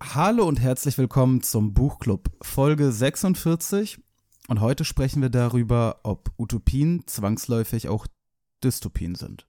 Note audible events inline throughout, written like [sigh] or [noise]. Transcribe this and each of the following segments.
Hallo und herzlich willkommen zum Buchclub Folge 46. Und heute sprechen wir darüber, ob Utopien zwangsläufig auch Dystopien sind.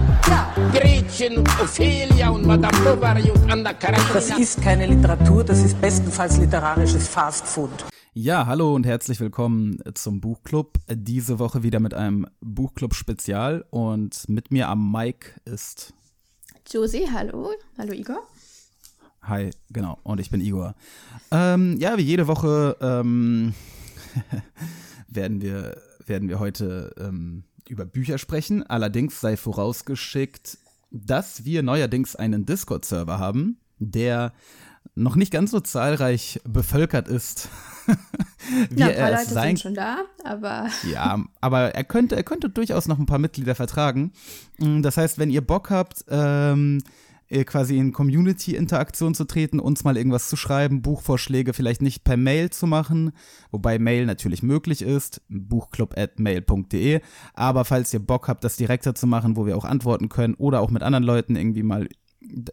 Gretchen und Ophelia und Madame Bovary und Anna Karenina. Das ist keine Literatur, das ist bestenfalls literarisches Fastfood. Ja, hallo und herzlich willkommen zum Buchclub. Diese Woche wieder mit einem Buchclub-Spezial und mit mir am Mic ist. Josie, hallo. Hallo Igor. Hi, genau, und ich bin Igor. Ähm, ja, wie jede Woche ähm, [laughs] werden, wir, werden wir heute ähm, über Bücher sprechen. Allerdings sei vorausgeschickt, dass wir neuerdings einen Discord-Server haben, der noch nicht ganz so zahlreich bevölkert ist, [laughs] wie Ja, ein paar er es Leute sein sind schon da, aber [laughs] ja, aber er könnte, er könnte durchaus noch ein paar Mitglieder vertragen. Mm, Das heißt, wenn ihr Bock habt, ähm, äh, quasi in Community-Interaktion zu treten, uns mal irgendwas zu schreiben, Buchvorschläge vielleicht nicht per Mail zu machen, wobei Mail natürlich möglich ist, buchclub.mail.de, aber falls ihr Bock habt, das direkter zu machen, wo wir auch antworten können oder auch mit anderen Leuten irgendwie mal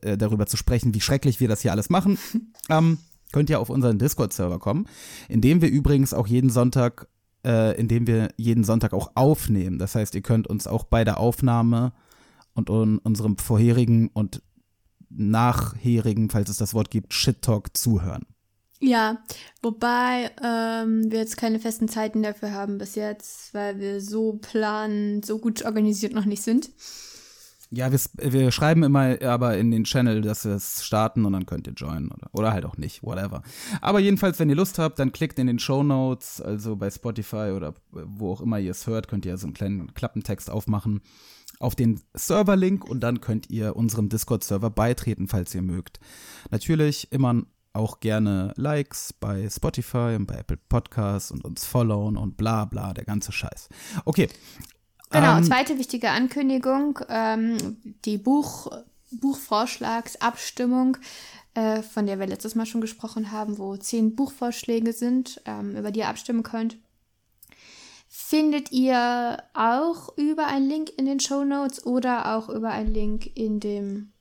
äh, darüber zu sprechen, wie schrecklich wir das hier alles machen, [laughs] ähm, könnt ihr auf unseren Discord-Server kommen, in dem wir übrigens auch jeden Sonntag äh, indem wir jeden Sonntag auch aufnehmen. Das heißt, ihr könnt uns auch bei der Aufnahme und un unserem vorherigen und nachherigen, falls es das Wort gibt, Shit-Talk zuhören. ja, wobei ähm, wir jetzt keine festen Zeiten dafür haben bis jetzt, weil wir so planen, so gut organisiert noch nicht sind. Ja, wir, wir schreiben immer aber in den Channel, dass wir es starten und dann könnt ihr joinen oder, oder halt auch nicht, whatever. Aber jedenfalls, wenn ihr Lust habt, dann klickt in den Show Notes, also bei Spotify oder wo auch immer ihr es hört, könnt ihr so einen kleinen Klappentext aufmachen auf den Serverlink und dann könnt ihr unserem Discord-Server beitreten, falls ihr mögt. Natürlich immer auch gerne Likes bei Spotify und bei Apple Podcasts und uns followen und bla bla, der ganze Scheiß. Okay. Genau, Ähm, zweite wichtige Ankündigung, ähm, die Buch, Buchvorschlagsabstimmung, äh, von der wir letztes Mal schon gesprochen haben, wo zehn Buchvorschläge sind, ähm, über die ihr abstimmen könnt. Findet ihr auch über einen Link in den Show Notes oder auch über einen Link in dem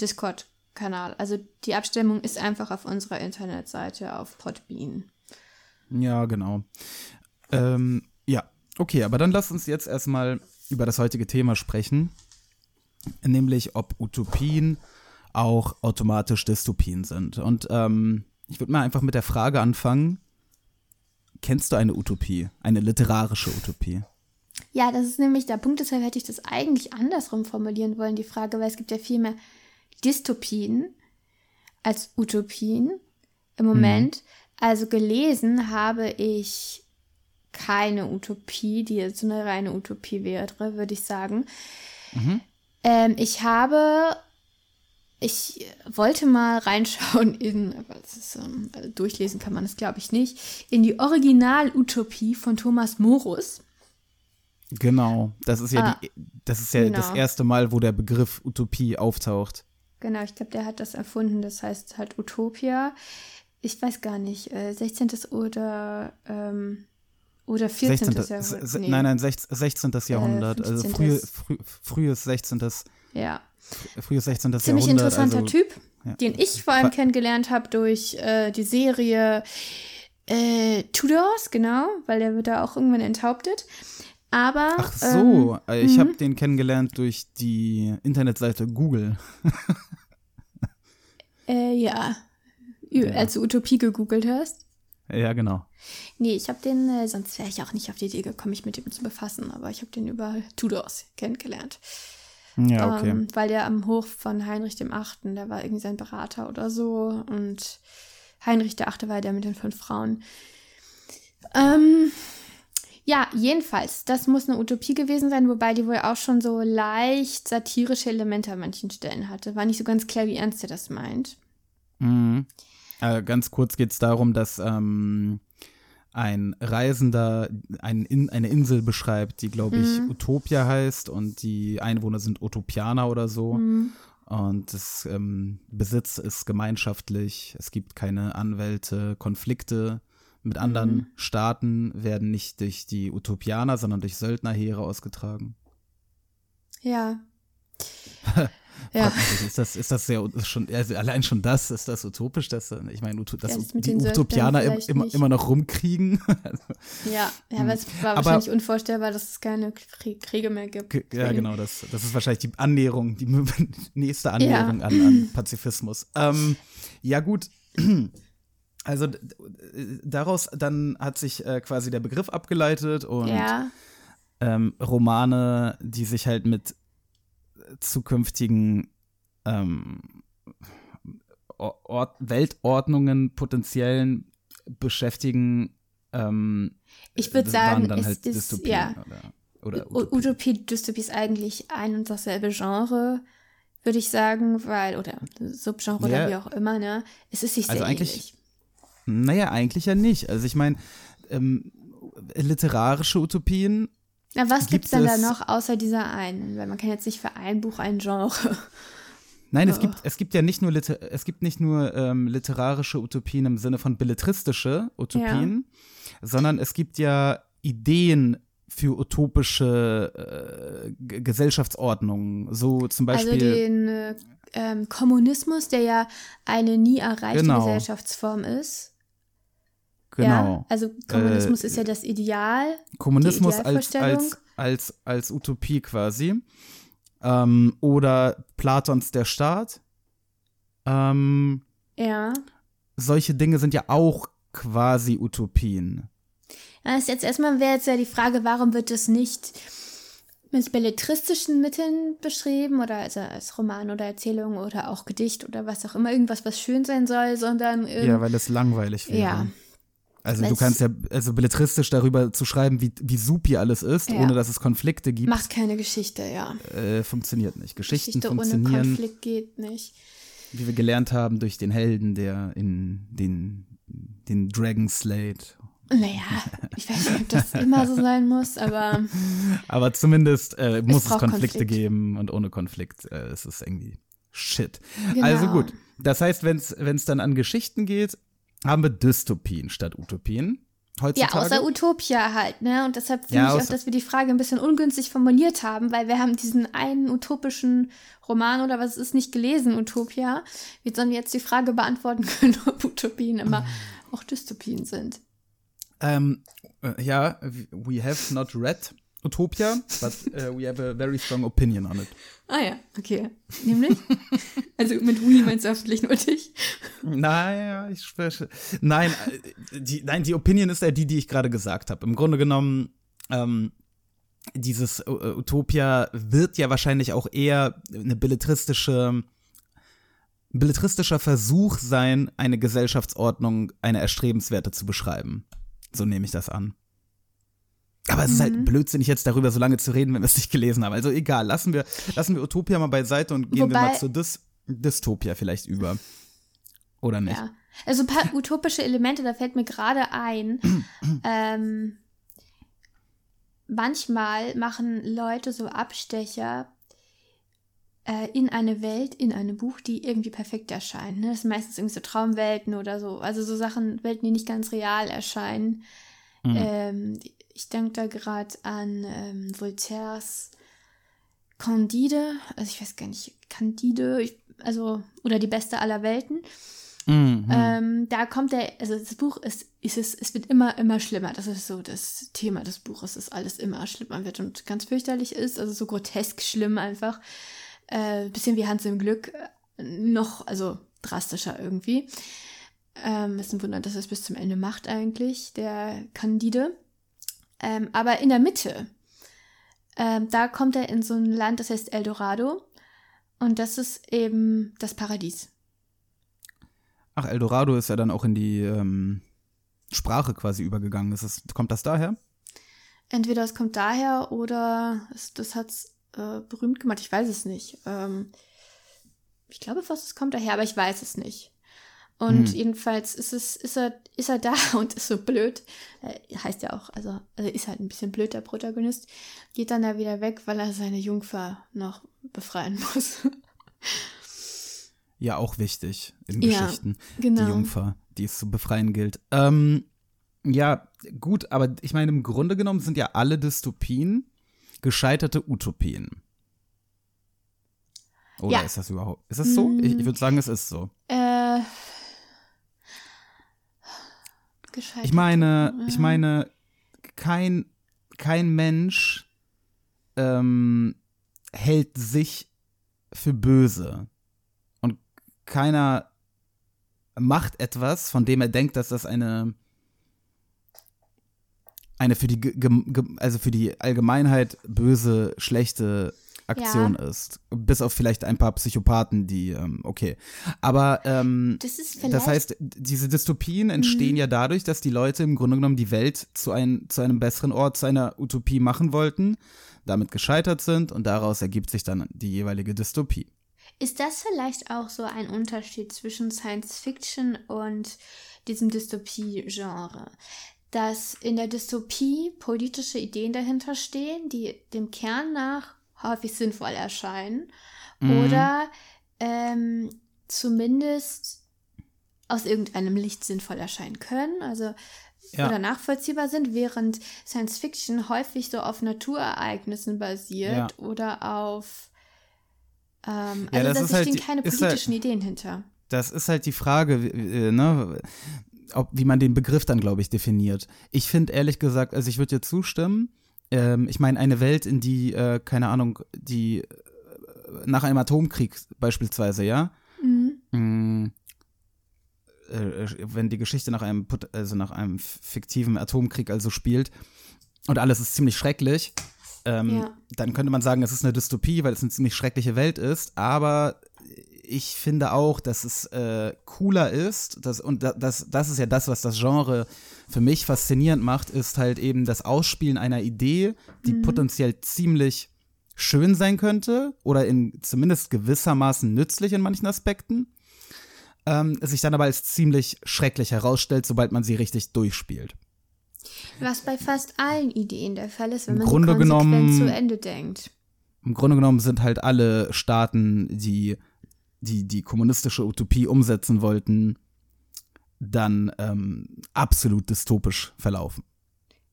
Discord-Kanal. Also die Abstimmung ist einfach auf unserer Internetseite auf Podbean. Ja, genau. Ähm, ja, okay, aber dann lass uns jetzt erstmal über das heutige Thema sprechen, nämlich ob Utopien auch automatisch Dystopien sind. Und ähm, ich würde mal einfach mit der Frage anfangen, kennst du eine Utopie, eine literarische Utopie? Ja, das ist nämlich der Punkt, deshalb hätte ich das eigentlich andersrum formulieren wollen, die Frage, weil es gibt ja viel mehr Dystopien als Utopien im Moment. Also gelesen habe ich keine Utopie, die jetzt so eine reine Utopie wäre, würde ich sagen. Ähm, ich habe, ich wollte mal reinschauen in, aber das ist, ähm, also durchlesen kann man das glaube ich nicht, in die Original-Utopie von Thomas Morus. Genau, das ist ja, Ah, die, das, ist ja das genau. erste Mal, wo der Begriff Utopie auftaucht. Genau, ich glaube, der hat das erfunden. Das heißt halt Utopia. Ich weiß gar nicht, äh, 16. oder, ähm, oder 14. 16. Jahrhundert. Nee. Nein, nein, sech- 16. Jahrhundert, also 15.. frühe, früh, frühes 16. Ja. Frühes 16. Ziemlich Jahrhundert. interessanter also, Typ, ja. den ich vor allem kennengelernt habe durch äh, die Serie äh, Tudors, genau, weil der wird da auch irgendwann enthauptet. Aber. Ach so, Ähm, äh, ich habe mhm. den kennengelernt durch die Internetseite Google. [laughs] Äh, ja. Ja. Als du Utopie gegoogelt hast. ja, genau. Nee, ich habe den, äh, sonst wäre ich auch nicht auf die Idee gekommen, mich mit ihm zu befassen, aber ich habe den über Tudors kennengelernt. Ja, okay. Ähm, weil der am Hof von Heinrich dem Achten, der war irgendwie sein Berater oder so. Und Heinrich der Achte war der mit den fünf Frauen. Ähm, ja, jedenfalls, das muss eine Utopie gewesen sein, wobei die wohl auch schon so leicht satirische Elemente an manchen Stellen hatte. War nicht so ganz klar, wie ernst er das meint. Mhm. Äh, ganz kurz geht es darum, dass ähm, ein Reisender ein In eine Insel beschreibt, die, glaube ich, Mhm. Utopia heißt und die Einwohner sind Utopianer oder so. Mhm. Und das ähm, Besitz ist gemeinschaftlich, es gibt keine Anwälte, Konflikte mit anderen Mhm. Staaten werden nicht durch die Utopianer, sondern durch Söldnerheere ausgetragen. Ja. [laughs] ja. Ist das, ist das sehr, schon, also allein schon das, ist das utopisch, dass, ich meine, Ja, das mit die Utopianer im, immer, nicht. immer noch rumkriegen? [laughs] Ja, ja, aber es war Hm. Aber- wahrscheinlich unvorstellbar, dass es keine Krie- Kriege mehr gibt. Ja, genau, das, das ist wahrscheinlich die Annäherung, die [laughs] nächste Annäherung an, an Pazifismus. Ähm, ja, gut. [clears throat] Also daraus dann hat sich äh, quasi der Begriff abgeleitet und Ja, ähm, Romane, die sich halt mit zukünftigen ähm, Or- Ort Weltordnungen potenziellen beschäftigen. Ähm, ich würde sagen, dann halt ist, Dystopien ja, oder, oder U- Utopien. Utopie, Dystopie ist eigentlich ein und dasselbe Genre, würde ich sagen, weil, oder Subgenre Ja. oder wie auch immer, ne? Es ist sich sehr Also eigentlich- ähnlich. Naja, eigentlich ja nicht. Also ich meine, ähm, literarische Utopien, Na, was gibt gibt's denn da es- noch außer dieser einen? Weil man kann jetzt nicht für ein Buch ein Genre. [laughs] nein, Oh. es gibt, es gibt ja nicht nur, Liter es gibt nicht nur ähm, literarische Utopien im Sinne von belletristische Utopien, sondern es gibt ja Ideen für utopische äh, Gesellschaftsordnungen. So zum Also Beispiel, den äh, ähm, Kommunismus, der ja eine nie erreichte Genau. Gesellschaftsform ist. Genau. Ja, also Kommunismus Äh, ist ja das Ideal. Kommunismus die als, als, als, als Utopie quasi. Ähm, oder Platons Der Staat. Ähm, Ja. solche Dinge sind ja auch quasi Utopien. Das ist jetzt erstmal wäre jetzt ja die Frage, warum wird es nicht mit belletristischen Mitteln beschrieben oder also als Roman oder Erzählung oder auch Gedicht oder was auch immer, irgendwas, was schön sein soll, sondern Ja, weil es langweilig wäre. ja. Also du es- kannst ja, also belletristisch darüber zu schreiben, wie, wie supi alles ist, Ja. ohne dass es Konflikte gibt, macht keine Geschichte, ja. äh, funktioniert nicht. Geschichten Geschichte ohne funktionieren, Konflikt geht nicht. wie wir gelernt haben, durch den Helden, der in den, den Dragon slayed. Naja, ich weiß nicht, ob das [laughs] immer so sein muss, aber Aber zumindest äh, muss es, braucht Konflikte Konflikt. geben und ohne Konflikt äh, ist es irgendwie shit. Genau. Also gut, das heißt, wenn es dann an Geschichten geht, haben wir Dystopien statt Utopien Ja, heutzutage. außer Utopia halt, ne? Und deshalb finde Ja, ich auch, dass wir die Frage ein bisschen ungünstig formuliert haben, weil wir haben diesen einen utopischen Roman oder was es ist nicht gelesen, Utopia. Wir sollen jetzt die Frage beantworten [laughs] können, ob Utopien immer auch Dystopien sind. ähm, äh, ja, we have not read Utopia, but [laughs] uh, we have a very strong opinion on it. Ah ja, okay. Nämlich? also mit We meinst du hoffentlich nur dich. Naja, ich spreche. Nein, äh, die, nein, die Opinion ist ja die, die ich gerade gesagt habe. Im Grunde genommen, ähm, dieses äh, Utopia wird ja wahrscheinlich auch eher eine belletristische, ein belletristischer Versuch sein, eine Gesellschaftsordnung, eine erstrebenswerte zu beschreiben. So nehme ich das an. Aber es ist halt blödsinnig, jetzt darüber so lange zu reden, wenn wir es nicht gelesen haben. Also egal, lassen wir, lassen wir Utopia mal beiseite und gehen wir Wobei- mal zu Dys Dystopia vielleicht über. Oder nicht? Ja. Also ein paar [laughs] utopische Elemente, da fällt mir gerade ein. [clears throat] ähm, manchmal machen Leute so Abstecher äh, in eine Welt, in einem Buch, die irgendwie perfekt erscheinen. Ne? Das sind meistens irgendwie so Traumwelten oder so. Also so Sachen, Welten, die nicht ganz real erscheinen. Mhm. Ähm, ich denke da gerade an ähm, Voltaires Candide, also ich weiß gar nicht, Candide, ich, also, oder die beste aller Welten. Mhm. Ähm, da kommt der, also das Buch ist, ist es, es wird immer, immer schlimmer. Das ist so das Thema des Buches, dass alles immer schlimmer wird und ganz fürchterlich ist, also so grotesk schlimm einfach. Äh, bisschen wie Hans im Glück, noch, also drastischer irgendwie. Ähm, ist ein Wunder, dass er es bis zum Ende macht eigentlich, der Candide. Ähm, aber in der Mitte, ähm, da kommt er in so ein Land, das heißt Eldorado. Und das ist eben das Paradies. Ach, Eldorado ist ja dann auch in die ähm, Sprache quasi übergegangen. Ist es, kommt das daher? Entweder es kommt daher oder es, das hat es äh, berühmt gemacht. Ich weiß es nicht. Ähm, ich glaube fast, es kommt daher, aber ich weiß es nicht. Und Hm. jedenfalls ist es, ist er, ist er da [laughs] und ist so blöd. Äh, heißt ja auch, also, also ist halt ein bisschen blöd, der Protagonist. Geht dann da wieder weg, weil er seine Jungfer noch befreien [laughs] muss. Ja, auch wichtig in Ja, Geschichten. genau. Die Jungfer, die es zu befreien gilt. Ähm, ja, gut, aber ich meine, im Grunde genommen sind ja alle Dystopien gescheiterte Utopien. Oder Ja. ist das überhaupt? Ist es so? Ich, ich würde sagen, es ist so. Äh. Gescheitert. Ich meine, ich meine, kein, kein Mensch ähm, hält sich für böse. Und keiner macht etwas, von dem er denkt, dass das eine eine für die also für die Allgemeinheit böse, schlechte Aktion ist. Bis auf vielleicht ein paar Psychopathen, die, ähm, okay. Aber ähm, Das das heißt, diese Dystopien entstehen ja dadurch, dass die Leute im Grunde genommen die Welt zu, ein, zu einem besseren Ort, zu einer Utopie machen wollten, damit gescheitert sind und daraus ergibt sich dann die jeweilige Dystopie. Ist das vielleicht auch so ein Unterschied zwischen Science Fiction und diesem Dystopie-Genre? Dass in der Dystopie politische Ideen dahinter stehen, die dem Kern nach häufig sinnvoll erscheinen Mhm. oder ähm, zumindest aus irgendeinem Licht sinnvoll erscheinen können, also Ja. oder nachvollziehbar sind, während Science Fiction häufig so auf Naturereignissen basiert Ja. oder auf ähm, Ja, also das da ist halt stehen die- keine halt- politischen Ideen hinter. Das ist halt die Frage, äh, ne, ob, wie man den Begriff dann, glaube ich, definiert. Ich finde ehrlich gesagt, also ich würde dir zustimmen. Ähm, ich meine, eine Welt, in die, äh, keine Ahnung, die äh, nach einem Atomkrieg beispielsweise, ja, Mm, äh, wenn die Geschichte nach einem, also nach einem fiktiven Atomkrieg also spielt und alles ist ziemlich schrecklich, ähm, Ja. dann könnte man sagen, es ist eine Dystopie, weil es eine ziemlich schreckliche Welt ist, aber ich finde auch, dass es äh, cooler ist, dass, und da- das, das ist ja das, was das Genre für mich faszinierend macht, ist halt eben das Ausspielen einer Idee, die potenziell ziemlich schön sein könnte oder in zumindest gewissermaßen nützlich in manchen Aspekten, ähm, sich dann aber als ziemlich schrecklich herausstellt, sobald man sie richtig durchspielt. Was bei fast allen Ideen der Fall ist, wenn man Grunde sie konsequent genommen- zu Ende denkt. Im Grunde genommen sind halt alle Staaten, die die, die kommunistische Utopie umsetzen wollten, dann ähm, absolut dystopisch verlaufen.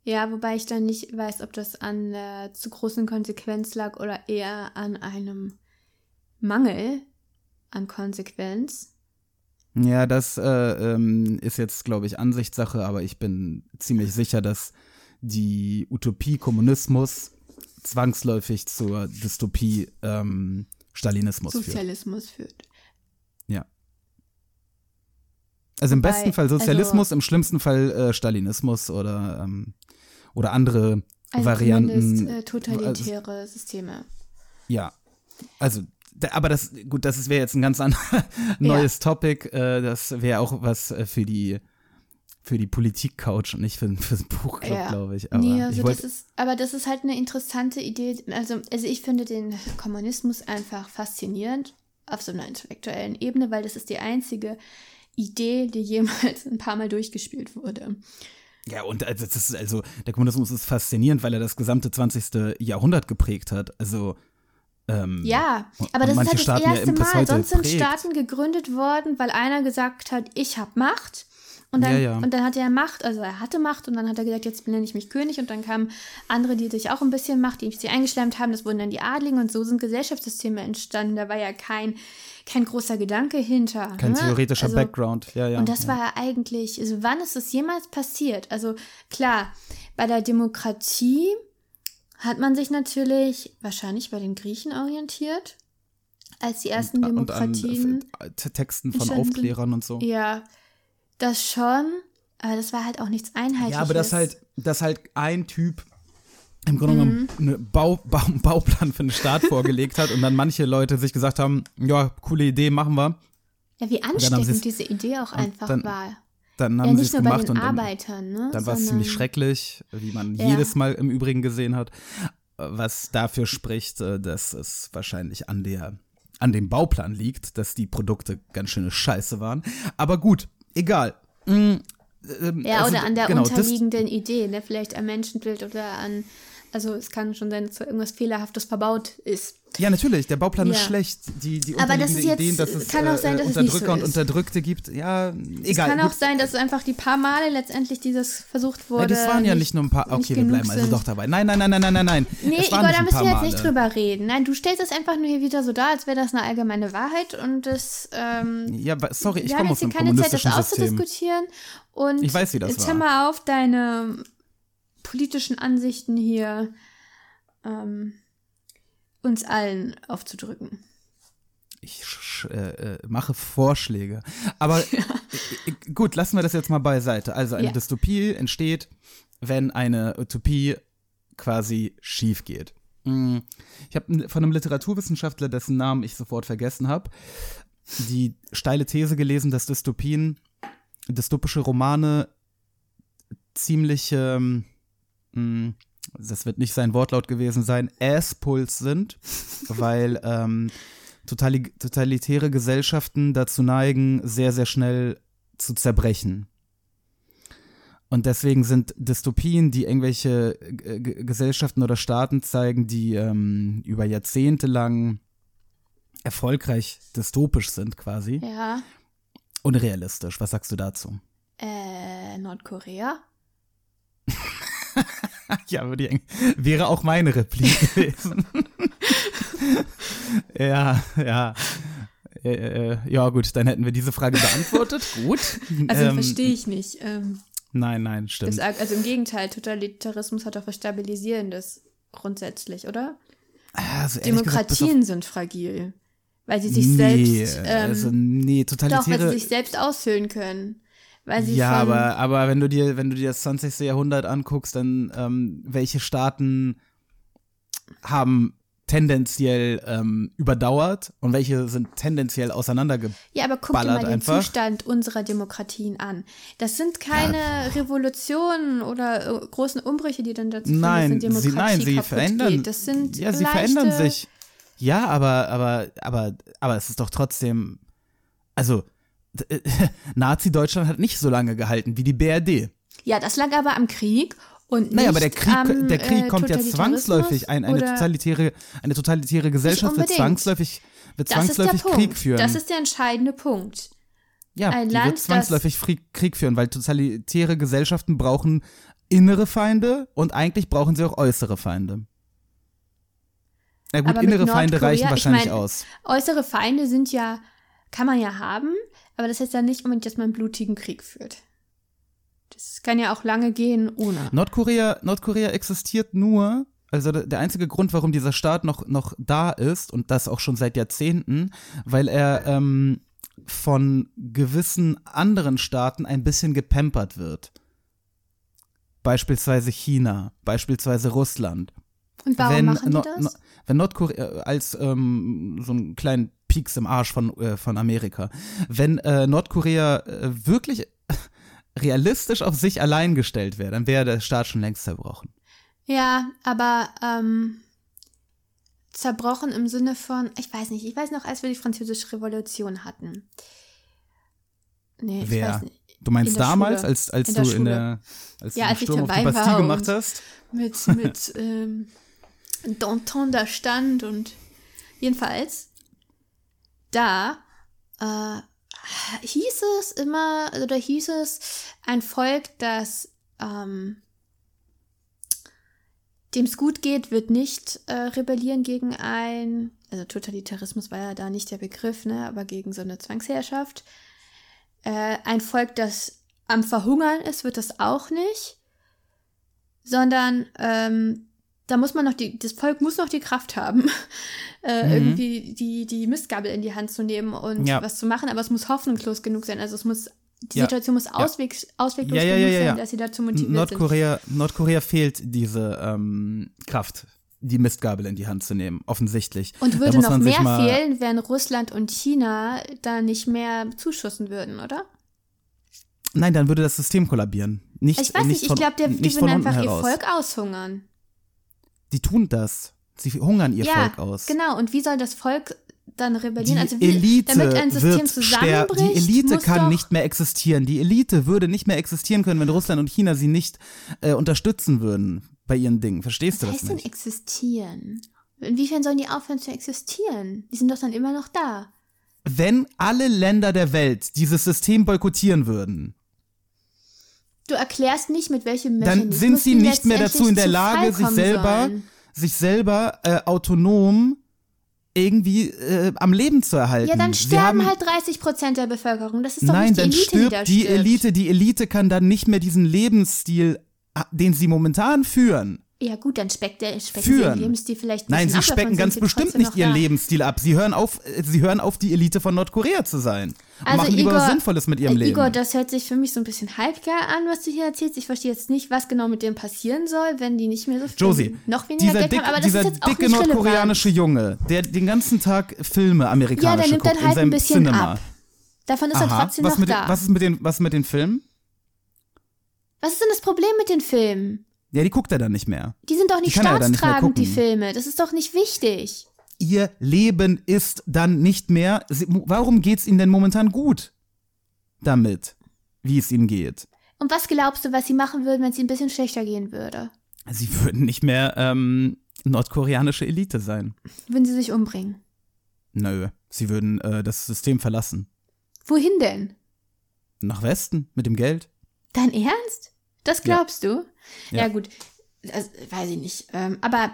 Ja, wobei ich dann nicht weiß, ob das an der zu großen Konsequenz lag oder eher an einem Mangel an Konsequenz. Ja, das äh, ähm, ist jetzt, glaube ich, Ansichtssache, aber ich bin ziemlich sicher, dass die Utopie Kommunismus zwangsläufig zur Dystopie ähm, Stalinismus führt. Sozialismus führt. Ja. Also im Wobei, besten Fall Sozialismus, also- im schlimmsten Fall äh, Stalinismus oder, ähm, oder andere Also Varianten. äh, Also, totalitäre Systeme. ja. Also, aber das, gut, das wäre jetzt ein ganz an [laughs] neues Topic. Äh, das wäre auch was äh, für die für die Politik-Couch und nicht für, für den Buchclub, Ja. glaube ich. Aber nee, also ich das ist, aber das ist halt eine interessante Idee. Also, also ich finde den Kommunismus einfach faszinierend auf so einer intellektuellen Ebene, weil das ist die einzige Idee, die jemals [laughs] ein paar Mal durchgespielt wurde. Ja, und also, ist, also der Kommunismus ist faszinierend, weil er das gesamte 20. Jahrhundert geprägt hat. Also ähm, Ja, aber das ist halt das Staaten ja erste bis Mal. Sonst sind. Staaten gegründet worden, weil einer gesagt hat, ich habe Macht. Und dann, Ja, ja. und dann hatte er Macht, also er hatte Macht und dann hat er gesagt, jetzt nenne ich mich König und dann kamen andere, die sich auch ein bisschen Macht, die sie eingeschlemmt haben, das wurden dann die Adligen und so sind Gesellschaftssysteme entstanden. Da war ja kein, kein großer Gedanke hinter. kein ne? theoretischer also, Background. Ja, ja. und das ja. war ja eigentlich, also wann ist das jemals passiert? Also klar, bei der Demokratie hat man sich natürlich wahrscheinlich bei den Griechen orientiert, als die ersten und an Demokratien. äh, T- Texten von. Aufklärern und so. ja, das schon, aber das war halt auch nichts Einheitliches. Ja, aber das halt, dass halt ein Typ im Grunde Mhm. genommen einen Bau, Bau, Bauplan für den Staat vorgelegt hat und dann manche Leute sich gesagt haben, ja, coole Idee, machen wir. Ja, wie sie ansteckend diese Idee auch einfach dann war. Dann Ja, haben sie nicht es bei gemacht den und dann, Arbeitern, ne? dann war es ziemlich schrecklich, wie man Ja. jedes Mal im Übrigen gesehen hat. Was dafür spricht, äh, dass es wahrscheinlich an der an dem Bauplan liegt, dass die Produkte ganz schöne Scheiße waren. Aber gut, egal. Mm, ähm, Ja, also, oder an der genau, das- unterliegenden Idee, ne? vielleicht am Menschenbild oder an, also es kann schon sein, dass so irgendwas Fehlerhaftes verbaut ist. Ja, natürlich, der Bauplan ist Ja. schlecht. Die, die Aber das ist jetzt- Ideen, dass es kann auch sein, äh, dass es nicht so Unterdrücker und ist. Unterdrückte gibt, ja, Es egal. kann auch sein, dass einfach die paar Male letztendlich dieses versucht wurde. Ja, das waren ja nicht nur ein paar. Okay, wir bleiben also doch dabei. Nein, nein, nein, nein, nein, nein, nein. Nee, es Igor, da müssen wir jetzt nicht drüber reden. Nein, du stellst es einfach nur hier wieder so dar, als wäre das eine allgemeine Wahrheit und das, ähm, Ja, sorry, ich wir komme haben aus jetzt hier keine Zeit, das auszudiskutieren. Und Ich weiß, wie das jetzt war. hör mal auf, deine politischen Ansichten hier ähm, uns allen aufzudrücken. Ich äh, äh, mache Vorschläge. Aber [laughs] äh, äh, gut, lassen wir das jetzt mal beiseite. Also eine Ja. Dystopie entsteht, wenn eine Utopie quasi schief geht. Mm, Ich habe von einem Literaturwissenschaftler, dessen Namen ich sofort vergessen habe, die steile These gelesen, dass Dystopien, dystopische Romane ziemlich, ähm, mh, das wird nicht sein Wortlaut gewesen sein, Asspuls sind, [laughs] weil ähm, totali totalitäre Gesellschaften dazu neigen, sehr, sehr schnell zu zerbrechen. Und deswegen sind Dystopien, die irgendwelche äh, G- Gesellschaften oder Staaten zeigen, die ähm, über Jahrzehnte lang erfolgreich dystopisch sind quasi, Ja. unrealistisch. Was sagst du dazu? Äh, Nordkorea? [laughs] Ja, würde ich, wäre auch meine Replik [laughs] gewesen. [laughs] ja, ja. Äh, äh, ja, gut, dann hätten wir diese Frage beantwortet. Gut. Also Ähm, verstehe ich nicht. Ähm, Nein, nein, stimmt. das, also im Gegenteil, Totalitarismus hat auch was Stabilisierendes grundsätzlich, oder? also, ehrlich gesagt, Demokratien sind fragil, weil sie sich nee, selbst, ähm, also, nee, doch, weil sie totalitäre. sich selbst aushöhlen können. Weil sie ja, aber, aber wenn du dir, wenn du dir das 20. Jahrhundert anguckst, dann ähm, welche Staaten haben tendenziell ähm, überdauert und welche sind tendenziell auseinandergebrochen. Ja, aber guck dir mal den einfach. Zustand unserer Demokratien an. Das sind keine Revolutionen oder äh, großen Umbrüche, die dann dazu führen, Nein, dass eine sie, Demokratie nein, sie verändern. Geht. Das sind ja, sie verändern sich. Ja, aber, aber, aber, aber es ist doch trotzdem, also [laughs] Nazi-Deutschland hat nicht so lange gehalten wie die BRD. Ja, das lag aber am Krieg und Naja, aber der nicht Krieg, am, der Krieg äh, kommt ja zwangsläufig, ein, eine, totalitäre, eine totalitäre Gesellschaft wird zwangsläufig, wird zwangsläufig Punkt. Krieg führen. Das ist der entscheidende Punkt. ja, ein die Land, wird zwangsläufig Krieg führen, weil totalitäre Gesellschaften brauchen innere Feinde und eigentlich brauchen sie auch äußere Feinde. Na gut, innere Feinde reichen ich wahrscheinlich mein, aus. Äußere Feinde sind ja, kann man ja haben, aber das heißt ja nicht unbedingt, dass man einen blutigen Krieg führt. Das kann ja auch lange gehen ohne. Nordkorea, Nordkorea existiert nur, also der einzige Grund, warum dieser Staat noch, noch da ist, und das auch schon seit Jahrzehnten, weil er ähm, von gewissen anderen Staaten ein bisschen gepampert wird. Beispielsweise China, beispielsweise Russland. Und warum wenn, machen die No- das? No- wenn Nordkorea äh, als ähm, so einen kleinen Pieks im Arsch von, äh, von Amerika, wenn äh, Nordkorea äh, wirklich [laughs] realistisch auf sich allein gestellt wäre, dann wäre der Staat schon längst zerbrochen. Ja, aber ähm, zerbrochen im Sinne von, ich weiß nicht, ich weiß noch, als wir die Französische Revolution hatten. Nee, ich Wer? weiß nicht. Du meinst damals, Schule. als, als In du in der als Ja, du als den ich Sturm auf die dabei Bastille war gemacht hast? Mit, mit ähm, Danton da stand und jedenfalls da äh, hieß es immer, oder hieß es, ein Volk, das ähm, dem es gut geht, wird nicht äh, rebellieren gegen ein, also Totalitarismus war ja da nicht der Begriff, ne, aber gegen so eine Zwangsherrschaft. Äh, ein Volk, das am Verhungern ist, wird das auch nicht, sondern ähm, da muss man noch die, das Volk muss noch die Kraft haben, [laughs] äh, Mhm. irgendwie die, die Mistgabel in die Hand zu nehmen und Ja. was zu machen, aber es muss hoffnungslos genug sein. Also es muss, die Ja. Situation muss ausweg, ausweglos genug sein, dass sie dazu motiviert sind. Nordkorea, Nordkorea fehlt diese ähm, Kraft, die Mistgabel in die Hand zu nehmen, offensichtlich. Und würde noch mehr fehlen, wenn Russland und China da nicht mehr zuschussen würden, oder? Nein, dann würde das System kollabieren. Nicht, Ich weiß nicht, ich von- glaube, die nicht würden einfach ihr heraus. Volk aushungern. Die tun das. Sie hungern ihr ja, Volk aus. genau. Und wie soll das Volk dann Die rebellieren? also wie, Elite damit ein System zusammenbricht, Die Elite kann nicht mehr existieren. Die Elite würde nicht mehr existieren können, wenn Russland und China sie nicht äh, unterstützen würden bei ihren Dingen. Verstehst du Was das heißt denn nicht? existieren? Inwiefern sollen die aufhören zu existieren? Die sind doch dann immer noch da. Wenn alle Länder der Welt dieses System boykottieren würden, Du erklärst nicht, mit welchem dann Mechanismus sind sie die nicht mehr dazu in der Lage, sich selber, sollen. sich selber äh, autonom irgendwie äh, am Leben zu erhalten. Ja, dann sterben haben, halt 30 Prozent der Bevölkerung. Das ist doch Nein, nicht die dann Elite, die stirbt da die stirbt. Elite. Die Elite kann dann nicht mehr diesen Lebensstil, den sie momentan führen. Ja gut, dann speckt der, specken sie Führen. ihren Lebensstil vielleicht ein Nein, sie ab, specken ganz bestimmt nicht ihren da. Lebensstil ab. Sie hören auf, äh, sie hören auf, die Elite von Nordkorea zu sein. Und Also machen lieber Igor- was Sinnvolles mit ihrem äh, Leben. Igor, das hört sich für mich so ein bisschen halbgar an, was du hier erzählst. Ich verstehe jetzt nicht, was genau mit dem passieren soll, wenn die nicht mehr so viel, Josie, noch weniger dieser, Geld dick, haben. Aber das dieser ist jetzt dicke nordkoreanische Junge, der den ganzen Tag Filme Ja, amerikanische der nimmt guckt dann in halt ein seinem bisschen Cinema. ab. Davon ist er Aha. trotzdem was noch mit da. Den, was ist mit den, was mit den Filmen? was ist denn das Problem mit den Filmen? Ja, die guckt er dann nicht mehr. Die sind doch nicht ja dann nicht staatstragend, die. Filme. Das ist doch nicht wichtig. Ihr Leben ist dann nicht mehr. Warum geht's ihnen denn momentan gut? Damit, wie es ihnen geht. Und was glaubst du, was sie machen würden, wenn es ihnen ein bisschen schlechter gehen würde? Sie würden nicht mehr ähm, nordkoreanische Elite sein. Würden sie sich umbringen? Nö, sie würden äh, das System verlassen. Wohin denn? Nach Westen mit dem Geld. Dein Ernst? Das glaubst du? Ja, Ja. gut. Das weiß ich nicht. Ähm, aber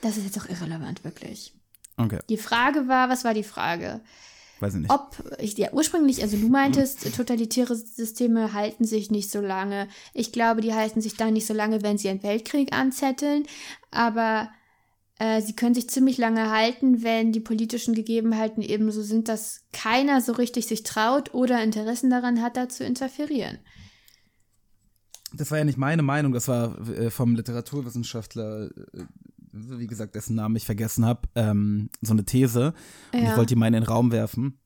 das ist jetzt auch irrelevant, wirklich. Okay, Die Frage war, was war die Frage? weiß ich nicht. Ob, ich, ja, ursprünglich, also du meintest, totalitäre Systeme halten sich nicht so lange. Ich glaube, die halten sich dann nicht so lange, wenn sie einen Weltkrieg anzetteln. Aber äh, sie können sich ziemlich lange halten, wenn die politischen Gegebenheiten eben so sind, dass keiner so richtig sich traut oder Interessen daran hat, da zu interferieren. Das war ja nicht meine Meinung, das war äh, vom Literaturwissenschaftler, äh, wie gesagt, dessen Namen ich vergessen habe, ähm, so eine These. Und Ja. ich wollte die mal in den Raum werfen.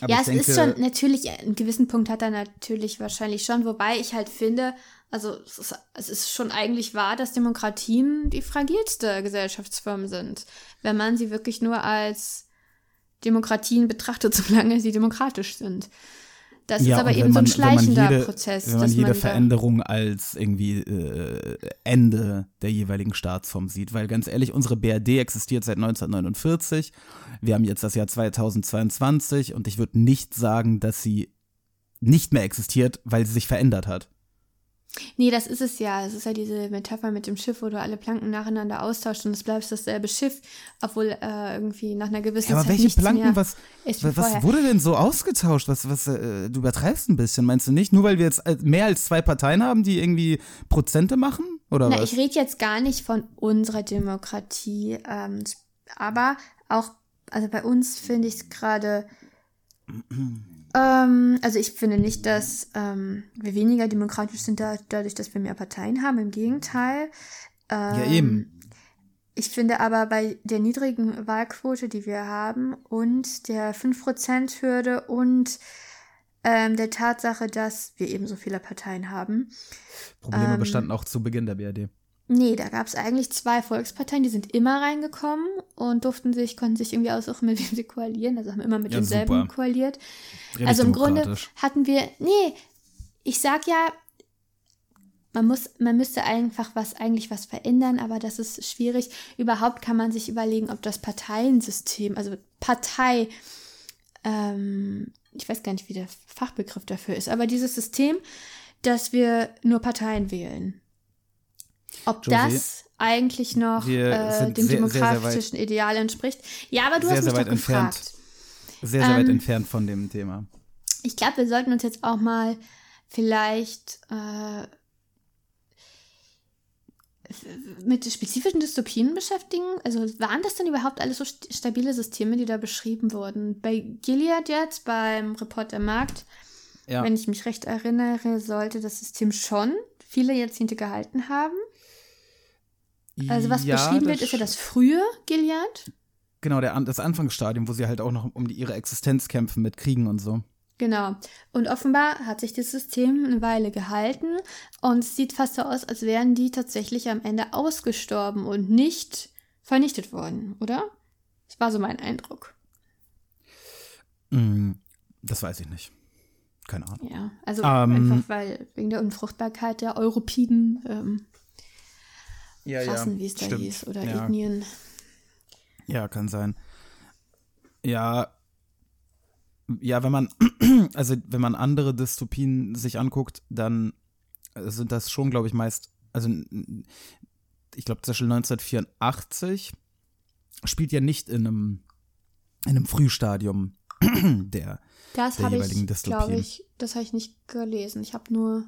Aber ja, es denke, ist schon, natürlich, einen gewissen Punkt hat er natürlich wahrscheinlich schon, wobei ich halt finde, also es ist, es ist schon eigentlich wahr, dass Demokratien die fragilste Gesellschaftsform sind, wenn man sie wirklich nur als Demokratien betrachtet, [laughs] solange sie demokratisch sind. Das ja, ist aber eben wenn so ein man- man schleichender jede, Prozess. Wenn man dass jede man Veränderung als irgendwie äh, Ende der jeweiligen Staatsform sieht. Weil ganz ehrlich, unsere BRD existiert seit 1949. Wir haben jetzt das Jahr 2022 und ich würde nicht sagen, dass sie nicht mehr existiert, weil sie sich verändert hat. Nee, das ist es ja. Es ist ja diese Metapher mit dem Schiff, wo du alle Planken nacheinander austauscht und es bleibt dasselbe Schiff, obwohl äh, irgendwie nach einer gewissen Ja, aber Zeit welche nichts mehr Planken, was, was, vorher. wurde denn so ausgetauscht? Was, was, äh, du übertreibst ein bisschen, meinst du nicht? Nur weil wir jetzt äh, mehr als zwei Parteien haben, die irgendwie Prozente machen? Oder Na, was? ich rede jetzt gar nicht von unserer Demokratie, ähm, aber auch, also bei uns finde ich es gerade, [clears throat] ähm, also ich finde nicht, dass ähm, wir weniger demokratisch sind da, dadurch, dass wir mehr Parteien haben, im Gegenteil. ja, Ähm, eben. Ich finde aber bei der niedrigen Wahlquote, die wir haben und der 5%-Hürde und ähm, der Tatsache, dass wir eben so viele Parteien haben, Probleme ähm, bestanden auch zu Beginn der BRD. Nee, da gab es eigentlich zwei Volksparteien, die sind immer reingekommen und durften sich, konnten sich irgendwie aussuchen, mit wem sie koalieren. Also haben immer mit Ja, demselben super. koaliert. Richtig also im Grunde hatten wir, nee, ich sag ja, man muss, man müsste einfach was, eigentlich was verändern, aber das ist schwierig. Überhaupt kann man sich überlegen, ob das Parteiensystem, also Partei, ähm, ich weiß gar nicht, wie der Fachbegriff dafür ist, aber dieses System, dass wir nur Parteien wählen. Ob das eigentlich noch äh, dem sehr, sehr, sehr weit- demokratischen Ideal entspricht. Ja, aber du sehr, hast sehr mich weit doch entfernt. gefragt. Sehr, sehr weit Ähm, entfernt von dem Thema. Ich glaube, wir sollten uns jetzt auch mal vielleicht äh, mit spezifischen Dystopien beschäftigen. Also waren das denn überhaupt alles so st stabile Systeme, die da beschrieben wurden? Bei Gilead jetzt, beim Report der Markt, Ja. wenn ich mich recht erinnere, sollte das System schon viele Jahrzehnte gehalten haben. Also was Ja, beschrieben wird, ist ja das frühe Gilead. Genau, der, das Anfangsstadium, wo sie halt auch noch um die, ihre Existenz kämpfen mit Kriegen und so. Genau. Und offenbar hat sich das System eine Weile gehalten und es sieht fast so aus, als wären die tatsächlich am Ende ausgestorben und nicht vernichtet worden, oder? Das war so mein Eindruck. Mm, Das weiß ich nicht. Keine Ahnung. Ja, also Ähm. einfach weil wegen der Unfruchtbarkeit der Europiden, ähm, Ja, Rassen, wie es da stimmt. hieß, oder ja. Ethnien. Ja, kann sein. Ja, ja, wenn man, [clears throat] also wenn man andere Dystopien sich anguckt, dann sind das schon, glaube ich, meist, also ich glaube zum Beispiel 1984 spielt ja nicht in einem, in einem Frühstadium [clears throat] der, Das der jeweiligen ich, Dystopien. ich, das habe ich nicht gelesen. Ich habe nur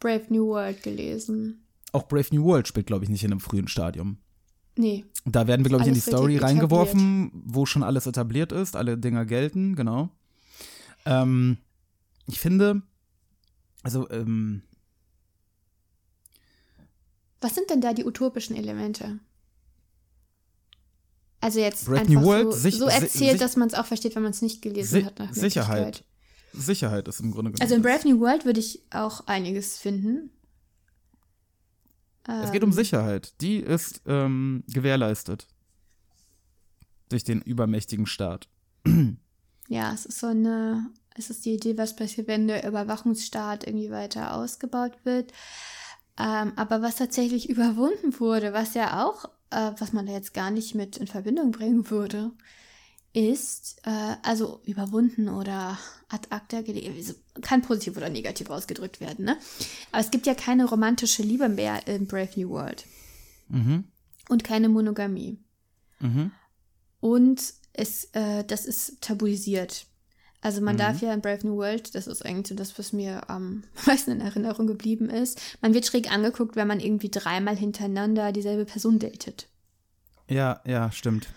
Brave New World gelesen. Auch Brave New World spielt, glaube ich, nicht in einem frühen Stadium. Nee, Da werden wir, glaube ich, in die Story etabliert. reingeworfen, wo schon alles etabliert ist, alle Dinger gelten, genau. Ähm, ich finde, also, ähm, Was sind denn da die utopischen Elemente? Also jetzt Brave einfach New World, so, sich- so erzählt, sich- dass man es auch versteht, wenn man es nicht gelesen Si hat. Nach Sicherheit. Sicherheit ist im Grunde genommen. Also in. Brave New World würde ich auch einiges finden. Es geht um Ähm, Sicherheit. Die ist ähm, gewährleistet. Durch den übermächtigen Staat. Ja, es ist so eine, es ist die Idee, was passiert, wenn der Überwachungsstaat irgendwie weiter ausgebaut wird. Ähm, aber was tatsächlich [laughs] überwunden wurde, was ja auch, äh, was man da jetzt gar nicht mit in Verbindung bringen würde, ist, äh, also überwunden oder ad acta gelegt, also kann positiv oder negativ ausgedrückt werden, ne? Aber es gibt ja keine romantische Liebe mehr in Brave New World. Mhm. Und keine Monogamie. Mhm. Und es, äh, das ist tabuisiert. Also man darf ja in Brave New World, das ist eigentlich so das, was mir am [laughs] meisten in Erinnerung geblieben ist, man wird schräg angeguckt, wenn man irgendwie dreimal hintereinander dieselbe Person datet. Ja, ja, stimmt.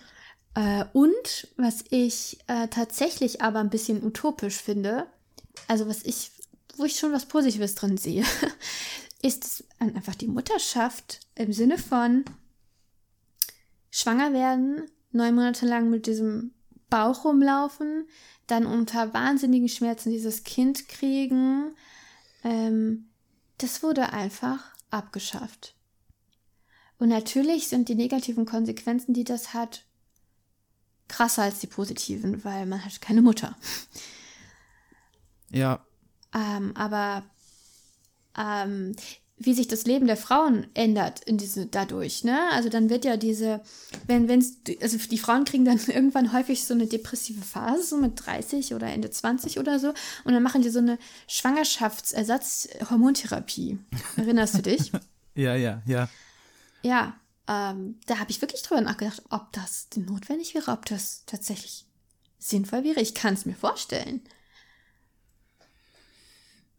Äh, und was ich äh, tatsächlich aber ein bisschen utopisch finde, also was ich, wo ich schon was Positives drin sehe, [laughs] ist einfach die Mutterschaft im Sinne von schwanger werden, neun Monate lang mit diesem Bauch rumlaufen, dann unter wahnsinnigen Schmerzen dieses Kind kriegen. Ähm, das wurde einfach abgeschafft. Und natürlich sind die negativen Konsequenzen, die das hat, krasser als die positiven, weil man hat keine Mutter. Ja, Ähm, aber ähm, wie sich das Leben der Frauen ändert in diese dadurch, ne? Also dann wird ja diese, wenn wenn's, also die Frauen kriegen dann [laughs] irgendwann häufig so eine depressive Phase, so mit 30 oder Ende 20 oder so, und dann machen die so eine Schwangerschaftsersatz-Hormontherapie. Erinnerst du dich? [laughs] ja, ja, ja. Ja, ähm, da habe ich wirklich drüber nachgedacht, ob das notwendig wäre, ob das tatsächlich sinnvoll wäre. Ich kann es mir vorstellen.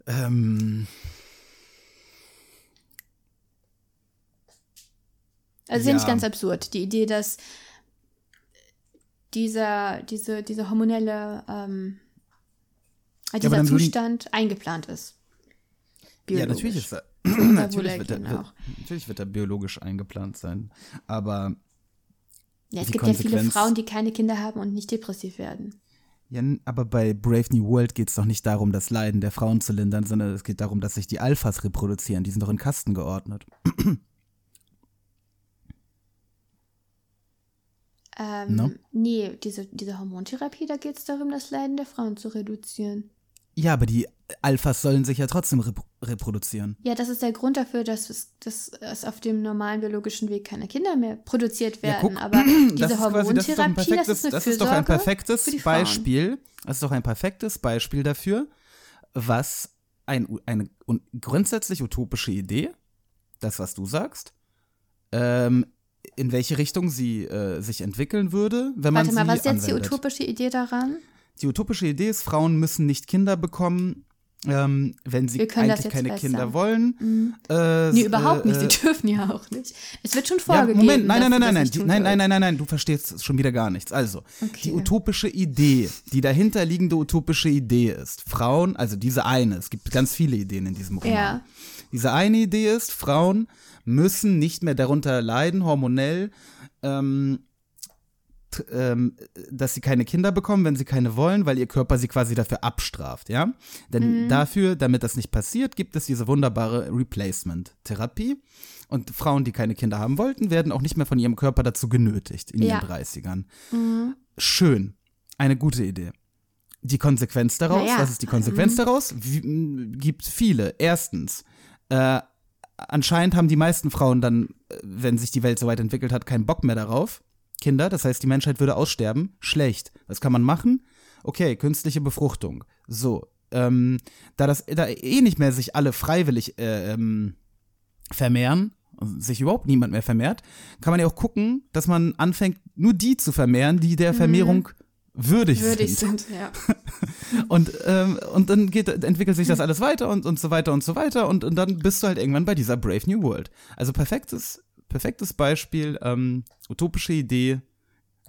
Ähm, Also ja nicht Ja. ganz absurd, die Idee, dass dieser, diese, diese hormonelle, ähm, äh, dieser würden- Zustand eingeplant ist. ja, natürlich ist. Unser natürlich, wird er, wird, natürlich wird er biologisch eingeplant sein. Aber Ja, es gibt ja viele Frauen, die keine Kinder haben und nicht depressiv werden. Ja, aber bei Brave New World geht es doch nicht darum, das Leiden der Frauen zu lindern, sondern es geht darum, dass sich die Alphas reproduzieren. Die sind doch in Kasten geordnet. Ähm, No? Nee, diese, diese Hormontherapie, da geht es darum, das Leiden der Frauen zu reduzieren. Ja, aber die Alphas sollen sich ja trotzdem rep reproduzieren. Ja, das ist der Grund dafür, dass es, dass es auf dem normalen biologischen Weg keine Kinder mehr produziert werden. aber [clears throat] diese das ist quasi, das ist doch ein Hormontherapie, perfektes, das ist das ist doch ein perfektes die Frauen. Beispiel. Das ist doch ein perfektes Beispiel dafür, was ein, eine un- grundsätzlich utopische Idee, das was du sagst, ähm, in welche Richtung sie äh, sich entwickeln würde, wenn man Warte mal, was ist jetzt die anwendet. utopische Idee daran? Die utopische Idee ist, Frauen müssen nicht Kinder bekommen, ähm, wenn sie eigentlich keine besser. Kinder wollen. Äh, Nee, überhaupt nicht. äh, Sie dürfen ja auch nicht. Es wird schon ja, vorgegeben. Moment, nein, nein, nein, nein, nein, nein, nein, nein, nein, nein, du verstehst schon wieder gar nichts. Also, Okay. die utopische Idee, die dahinterliegende utopische Idee ist, Frauen, also diese eine, es gibt ganz viele Ideen in diesem Roman. Ja. Diese eine Idee ist, Frauen müssen nicht mehr darunter leiden, hormonell, ähm, ähm, dass sie keine Kinder bekommen, wenn sie keine wollen, weil ihr Körper sie quasi dafür abstraft, ja? Denn Mhm. dafür, damit das nicht passiert, gibt es diese wunderbare Replacement-Therapie. Und Frauen, die keine Kinder haben wollten, werden auch nicht mehr von ihrem Körper dazu genötigt in Ja. Mhm. ihren 30ern. Schön. Eine gute Idee. Die Konsequenz daraus, Naja, was ist die Konsequenz mhm. daraus? Wie, gibt viele. Erstens, äh, anscheinend haben die meisten Frauen dann, äh, wenn sich die Welt so weit entwickelt hat, keinen Bock mehr darauf. Kinder, das heißt, die Menschheit würde aussterben. Schlecht. Was kann man machen? Okay, künstliche Befruchtung. So, ähm, da das, da eh nicht mehr sich alle freiwillig äh, ähm, vermehren, sich überhaupt niemand mehr vermehrt, kann man ja auch gucken, dass man anfängt, nur die zu vermehren, die der Vermehrung würdig, Mhm. Würdig sind. sind, ja. [laughs] Und, ähm, und dann geht, entwickelt sich das alles weiter und, und so weiter und so weiter und, und dann bist du halt irgendwann bei dieser Brave New World. Also perfektes, perfektes Beispiel, ähm, utopische Idee,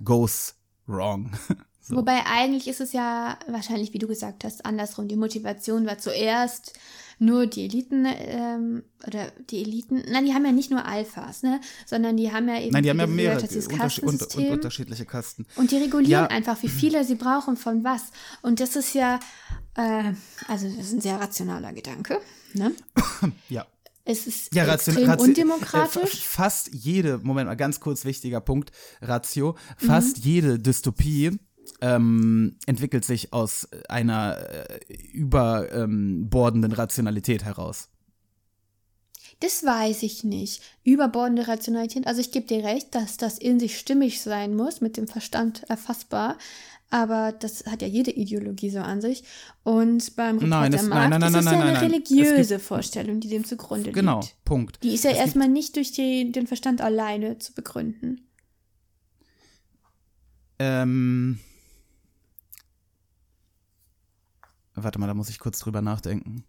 goes wrong. [laughs] So. Wobei eigentlich ist es ja wahrscheinlich, wie du gesagt hast, andersrum. Die Motivation war zuerst nur die Eliten ähm, oder die Eliten. Nein, die haben ja nicht nur Alphas, ne, sondern die haben ja eben Nein, die haben ja mehrere unterschied- und, und Kastensystem. unterschiedliche Kasten. Und die regulieren Ja. einfach, wie viele sie brauchen von was. Und das ist ja, äh, also das ist ein sehr rationaler Gedanke. Ne? [laughs] Ja. Es ist Ja, ration- extrem ratio- undemokratisch. Äh, fa- fast jede, Moment mal, ganz kurz wichtiger Punkt, Ratio, fast Mhm. jede Dystopie ähm, entwickelt sich aus einer äh, überbordenden Rationalität heraus. Das weiß ich nicht. Überbordende Rationalität. Also ich gebe dir recht, dass das in sich stimmig sein muss, mit dem Verstand erfassbar. Aber das hat ja jede Ideologie so an sich. Und beim Nein, Reporter es- Markt nein, nein, ist es nein, ja nein, eine nein, nein. Religiöse Vorstellung, die dem zugrunde Genau, liegt. Punkt. Die ist ja Es gibt- erstmal nicht durch die, den Verstand alleine zu begründen. Ähm, warte mal, da muss ich kurz drüber nachdenken.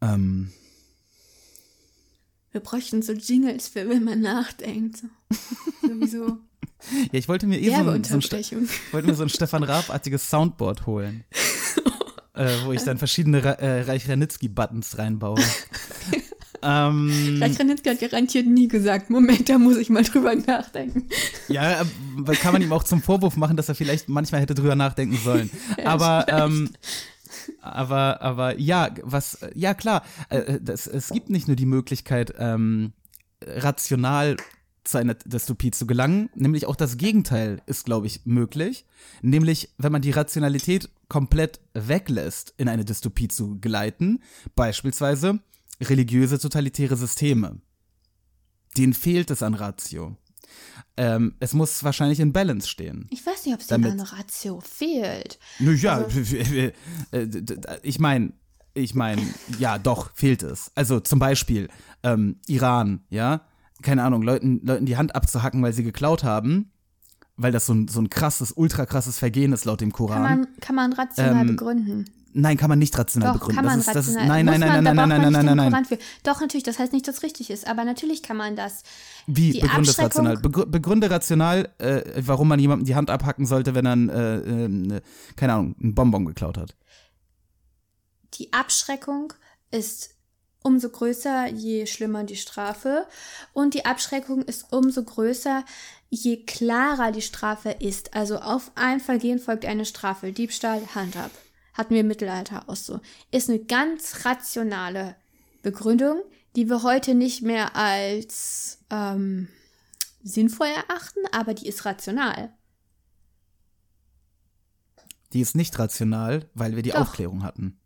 Ähm, Wir bräuchten so Jingles für, wenn man nachdenkt. So. [laughs] Sowieso. Ja, ich wollte mir eh so ein, so ein, wollte mir so ein Stefan Raab-artiges Soundboard holen. [laughs] äh, wo ich dann verschiedene Ra äh, Reich Ranitzky-Buttons reinbaue. [laughs] ähm, Reich Ranitzky hat garantiert nie gesagt, Moment, da muss ich mal drüber nachdenken. ja, äh, kann man ihm auch zum Vorwurf machen, dass er vielleicht manchmal hätte drüber nachdenken sollen. aber, [laughs] ähm, aber, aber ja, was, ja klar, äh, das, es gibt nicht nur die Möglichkeit, ähm, rational zu einer Dystopie zu gelangen, nämlich auch das Gegenteil ist, glaube ich, möglich. Nämlich, wenn man die Rationalität komplett weglässt, in eine Dystopie zu gleiten, beispielsweise religiöse totalitäre Systeme. Denen fehlt es an Ratio. Ähm, es muss wahrscheinlich in Balance stehen. Ich weiß nicht, ob es Damit- an Ratio fehlt. Naja, Also [laughs] ich meine, ich meine, ja, doch, fehlt es. Also zum Beispiel ähm, Iran, ja, keine Ahnung, Leuten, Leuten die Hand abzuhacken, weil sie geklaut haben, weil das so ein, so ein krasses, ultra krasses Vergehen ist laut dem Kann Koran. man, kann man rational Ähm, begründen. nein, kann man nicht rational Doch, begründen. kann man das ist, das ist, rational. nein, Muss nein, nein, nein, nein, nein, nein, nein, nein, Koran für. Doch, natürlich, das heißt nicht, dass es richtig ist, aber natürlich kann man das. Wie Die Abschreckung- rational? Begrü begründe rational, äh, warum man jemandem die Hand abhacken sollte, wenn er, ein, äh, äh, ne, keine Ahnung, einen Bonbon geklaut hat. Die Abschreckung ist umso größer, je schlimmer die Strafe. Und die Abschreckung ist umso größer, je klarer die Strafe ist. Also auf ein Vergehen folgt eine Strafe. Diebstahl, Hand ab. Hatten wir im Mittelalter auch so. Ist eine ganz rationale Begründung, die wir heute nicht mehr als ähm, sinnvoll erachten, aber die ist rational. Die ist nicht rational, weil wir die Doch. Aufklärung hatten.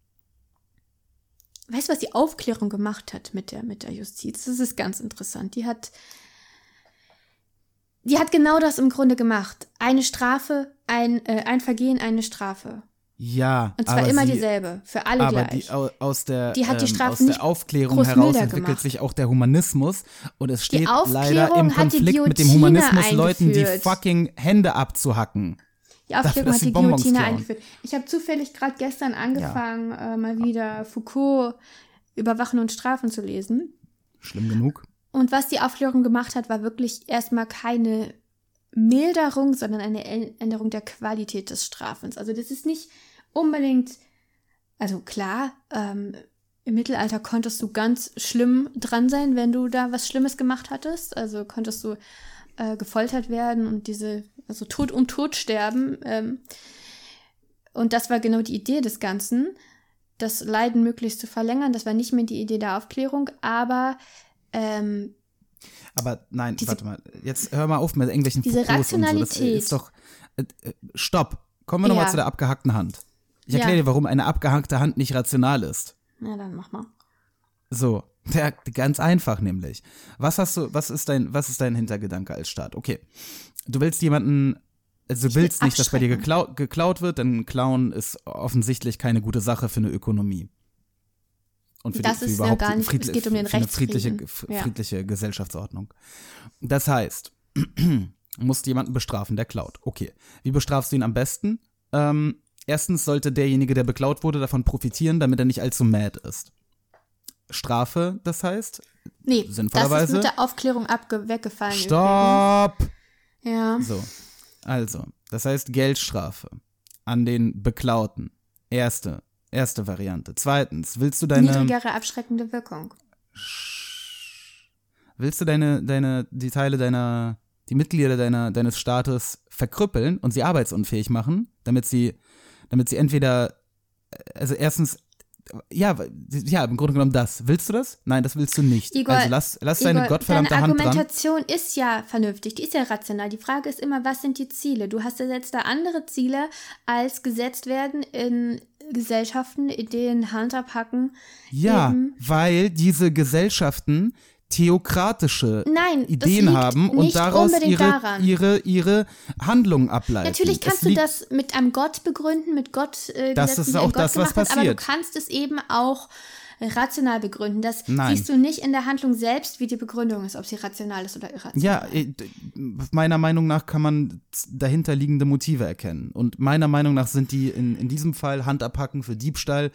Weißt du, was die Aufklärung gemacht hat mit der, mit der Justiz? Das ist ganz interessant. Die hat, die hat genau das im Grunde gemacht. Eine Strafe, ein, äh, ein Vergehen, eine Strafe. Ja, Und zwar immer sie, dieselbe, für alle aber gleich. die, au- aus der, Die hat die ähm, Strafen aus der Aufklärung heraus entwickelt gemacht. sich auch der Humanismus und es steht leider im Konflikt mit dem Humanismus, Leuten die fucking Hände abzuhacken. Die Aufklärung hat die Guillotine eingeführt. Ich habe zufällig gerade gestern angefangen, äh, mal wieder Foucault Überwachen und Strafen zu lesen. Schlimm genug. Und was die Aufklärung gemacht hat, war wirklich erstmal keine Milderung, sondern eine Änderung der Qualität des Strafens. Also das ist nicht unbedingt, also klar, ähm, im Mittelalter konntest du ganz schlimm dran sein, wenn du da was Schlimmes gemacht hattest. Also konntest du äh, gefoltert werden und diese, also Tod um Tod sterben. Ähm, und das war genau die Idee des Ganzen, das Leiden möglichst zu verlängern. Das war nicht mehr die Idee der Aufklärung, aber ähm, Aber nein, Diese- warte mal. Jetzt hör mal auf mit irgendwelchen Diese Foucaults und so. Das Rationalität. ist doch. Äh, äh, stopp. Kommen wir nochmal Ja. zu der abgehackten Hand. Ich erkläre Ja. dir, warum eine abgehackte Hand nicht rational ist. Na, dann mach mal. So, der, ganz einfach nämlich. Was hast du, was ist dein, was ist dein Hintergedanke als Staat? Okay, du willst jemanden, also du will willst nicht, dass bei dir abschrecken. geklau, geklaut wird, denn Klauen ist offensichtlich keine gute Sache für eine Ökonomie. Und für, Das die, für ist ja überhaupt gar die nicht- es geht um den eine friedliche, Ja. friedliche Gesellschaftsordnung. Das heißt, [clears throat] du musst jemanden bestrafen, der klaut. Okay, wie bestrafst du ihn am besten? Ähm, erstens sollte derjenige, der beklaut wurde, davon profitieren, damit er nicht allzu mad ist. Strafe, das heißt, Nee, das ist Sinnvollerweise- mit der Aufklärung abge weggefallen. Stopp! übrigens. Ja. So, also, das heißt Geldstrafe an den Beklauten. Erste, erste Variante. Zweitens, willst du deine, Niedrigere abschreckende Wirkung. willst du deine, deine, die Teile deiner, die Mitglieder deiner, deines Staates verkrüppeln und sie arbeitsunfähig machen, damit sie, damit sie entweder, also erstens, ja, ja, im Grunde genommen das. Willst du das? Nein, das willst du nicht. Igor, also lass, lass deine Igor, gottverdammte deine Hand dran. Argumentation ist ja vernünftig, die ist ja rational. Die Frage ist immer, was sind die Ziele? Du hast ja jetzt da andere Ziele, als gesetzt werden in Gesellschaften, in denen Handabhacken Ja, eben weil diese Gesellschaften theokratische Nein, Ideen haben und daraus ihre, daran. ihre, ihre Handlungen ableiten. Natürlich kannst du das mit einem Gott begründen, mit Gott äh, Das ist auch Gott das, was gemacht hat, aber du passiert. kannst es eben auch rational begründen. Das Nein. siehst du nicht in der Handlung selbst, wie die Begründung ist, ob sie rational ist oder irrational. Ja, äh, meiner Meinung nach kann man dahinterliegende Motive erkennen. Und meiner Meinung nach sind die in, in diesem Fall Handabhacken für Diebstahl.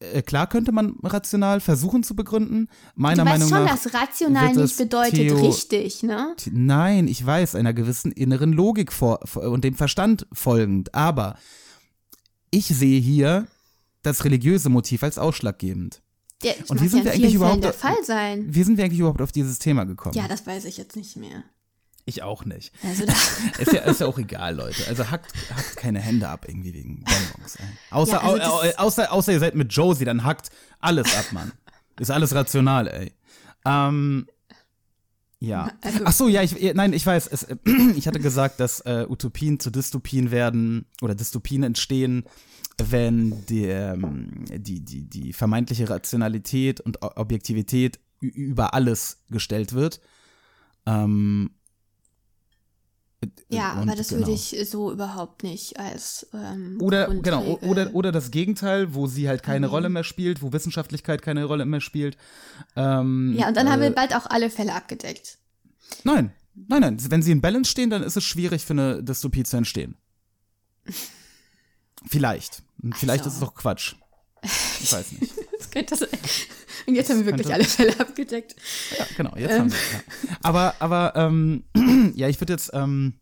Äh, klar könnte man rational versuchen zu begründen. Meiner du weißt Meinung schon, nach. dass rational nicht bedeutet Theo- richtig, ne? Nein, ich weiß, einer gewissen inneren Logik vor, und dem Verstand folgend. Aber ich sehe hier das religiöse Motiv als ausschlaggebend. Der, das Und wie sind ja wir eigentlich überhaupt- der Fall sein. Wie sind wir eigentlich überhaupt auf dieses Thema gekommen? Ja, das weiß ich jetzt nicht mehr. Ich auch nicht. Also [laughs] Ist ja, ist ja auch egal, Leute. Also hackt, hackt keine Hände ab irgendwie wegen Bonbons. Außer, Ja, also au, au, außer, außer ihr seid mit Josie, dann hackt alles ab, Mann. Ist alles rational, ey. Ähm, ja. Also- Ach so, ja, ich, nein, ich weiß. Es, äh, [clears throat] ich hatte gesagt, dass äh, Utopien zu Dystopien werden oder Dystopien entstehen, wenn die, ähm, die, die, die vermeintliche Rationalität und Objektivität über alles gestellt wird. Ähm, ja, und aber das genau. würde ich so überhaupt nicht als ähm, Oder, genau, oder, oder das Gegenteil, wo sie halt keine Mhm. Rolle mehr spielt, wo Wissenschaftlichkeit keine Rolle mehr spielt. Ähm, Ja, und dann haben äh, wir bald auch alle Fälle abgedeckt. Nein, nein, nein. Wenn sie in Balance stehen, dann ist es schwierig für eine Dystopie zu entstehen. [laughs] Vielleicht. Vielleicht Also. ist es doch Quatsch. Ich weiß nicht. [laughs] [laughs] Das könnte sein. Und jetzt haben wir wirklich könnte- alle Fälle abgedeckt. Ja, genau, jetzt Ähm. haben wir. Ja. Aber, aber, ähm, [clears throat] ja, ich würde jetzt ähm,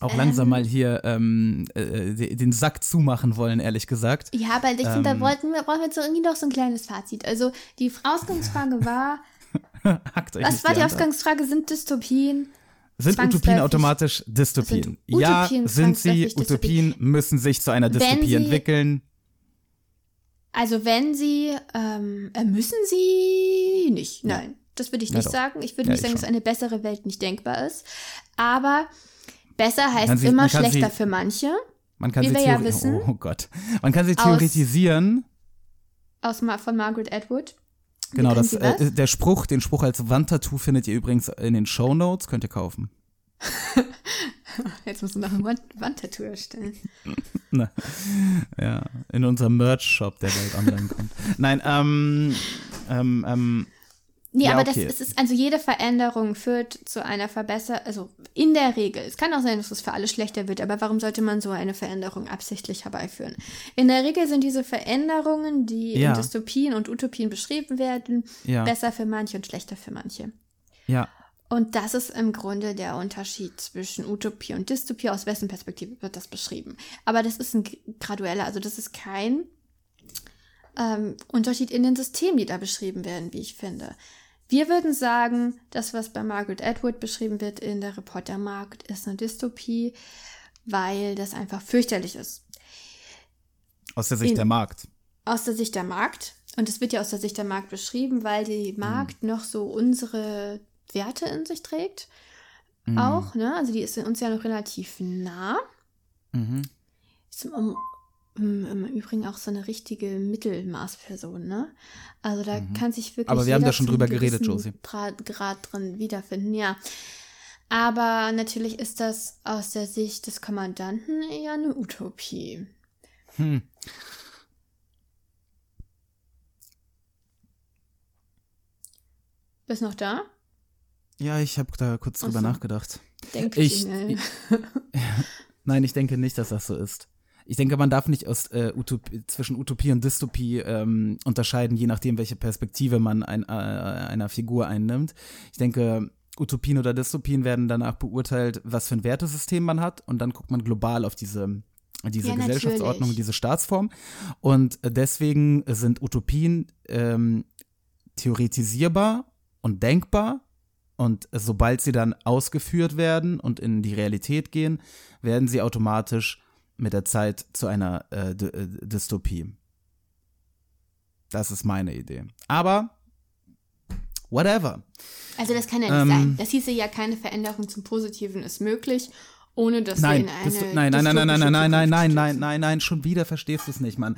auch langsam Ähm. mal hier ähm, äh, de- den Sack zumachen wollen, ehrlich gesagt. Ja, aber ich finde, da Ähm. wollten wir, brauchen wir jetzt so irgendwie noch so ein kleines Fazit. Also die Ausgangsfrage [laughs] war, Hackt euch was nicht war die. Ausgangsfrage? Sind Dystopien? Sind Utopien automatisch Dystopien? Sind ja, Utopien sind sie. Dystopien? Utopien müssen sich zu einer Wenn Dystopie sie- entwickeln. Also wenn sie, ähm, äh, müssen sie nicht. Nein, das würde ich Ja, nicht doch. sagen. Ich würde Ja, nicht ich sagen, dass eine bessere Welt nicht denkbar ist. Aber besser heißt sie- immer schlechter sie- für manche. Man kann Wie sie wir ja wissen, oh, oh Gott. Man kann sie aus- theoretisieren. Aus, Ma- von Margaret Atwood. Genau, das, äh, der Spruch, den Spruch als Wandtattoo findet ihr übrigens in den Show Notes, könnt ihr kaufen. [laughs] [laughs] Jetzt musst du noch ein Wand Wandtattoo erstellen. [laughs] Ja, in unserem Merch-Shop, der bald online kommt. Nein, ähm, ähm, ähm, Nee, Ja, aber okay. das ist, also jede Veränderung führt zu einer Verbesserung, also in der Regel. Es kann auch sein, dass es für alle schlechter wird, aber warum sollte man so eine Veränderung absichtlich herbeiführen? In der Regel sind diese Veränderungen, die Ja. in Dystopien und Utopien beschrieben werden, Ja. besser für manche und schlechter für manche. ja, Und das ist im Grunde der Unterschied zwischen Utopie und Dystopie. Aus wessen Perspektive wird das beschrieben? Aber das ist ein gradueller, also das ist kein ähm, Unterschied in den Systemen, die da beschrieben werden, wie ich finde. Wir würden sagen, das, was bei Margaret Atwood beschrieben wird in der Reportermarkt, ist eine Dystopie, weil das einfach fürchterlich ist. aus der Sicht In- der Markt. Aus der Sicht der Markt. Und es wird ja aus der Sicht der Markt beschrieben, weil die Mhm. Markt noch so unsere Werte in sich trägt. Mhm. Auch, ne? Also die ist uns ja noch relativ nah. Mhm. ist im, im, im Übrigen auch so eine richtige Mittelmaßperson, ne? Also da kann sich wirklich. Mhm. Aber wir haben da schon drüber geredet, Josie. Grad drin wiederfinden, ja. Aber natürlich ist das aus der Sicht des Kommandanten eher eine Utopie. Hm. Bist noch da? Ja, ich habe da kurz drüber Ach so. nachgedacht. Denk Ich- schnell. [laughs] [laughs] Nein, ich denke nicht, dass das so ist. Ich denke, man darf nicht aus, äh, Utopie, zwischen Utopie und Dystopie ähm, unterscheiden, je nachdem, welche Perspektive man ein, äh, einer Figur einnimmt. Ich denke, Utopien oder Dystopien werden danach beurteilt, was für ein Wertesystem man hat und dann guckt man global auf diese, diese Ja, Gesellschaftsordnung, diese Staatsform. Und deswegen sind Utopien ähm, theoretisierbar und denkbar. Und sobald sie dann ausgeführt werden und in die Realität gehen, werden sie automatisch mit der Zeit zu einer äh, äh, Dystopie. Das ist meine Idee. Aber, whatever. Also das kann ja nicht Ähm, sein. Das hieße ja, keine Veränderung zum Positiven ist möglich, ohne dass Nein, wir in eine nein, nein, nein, nein, nein, nein, nein, nein, nein, nein, nein, nein, schon wieder verstehst du es nicht, Mann.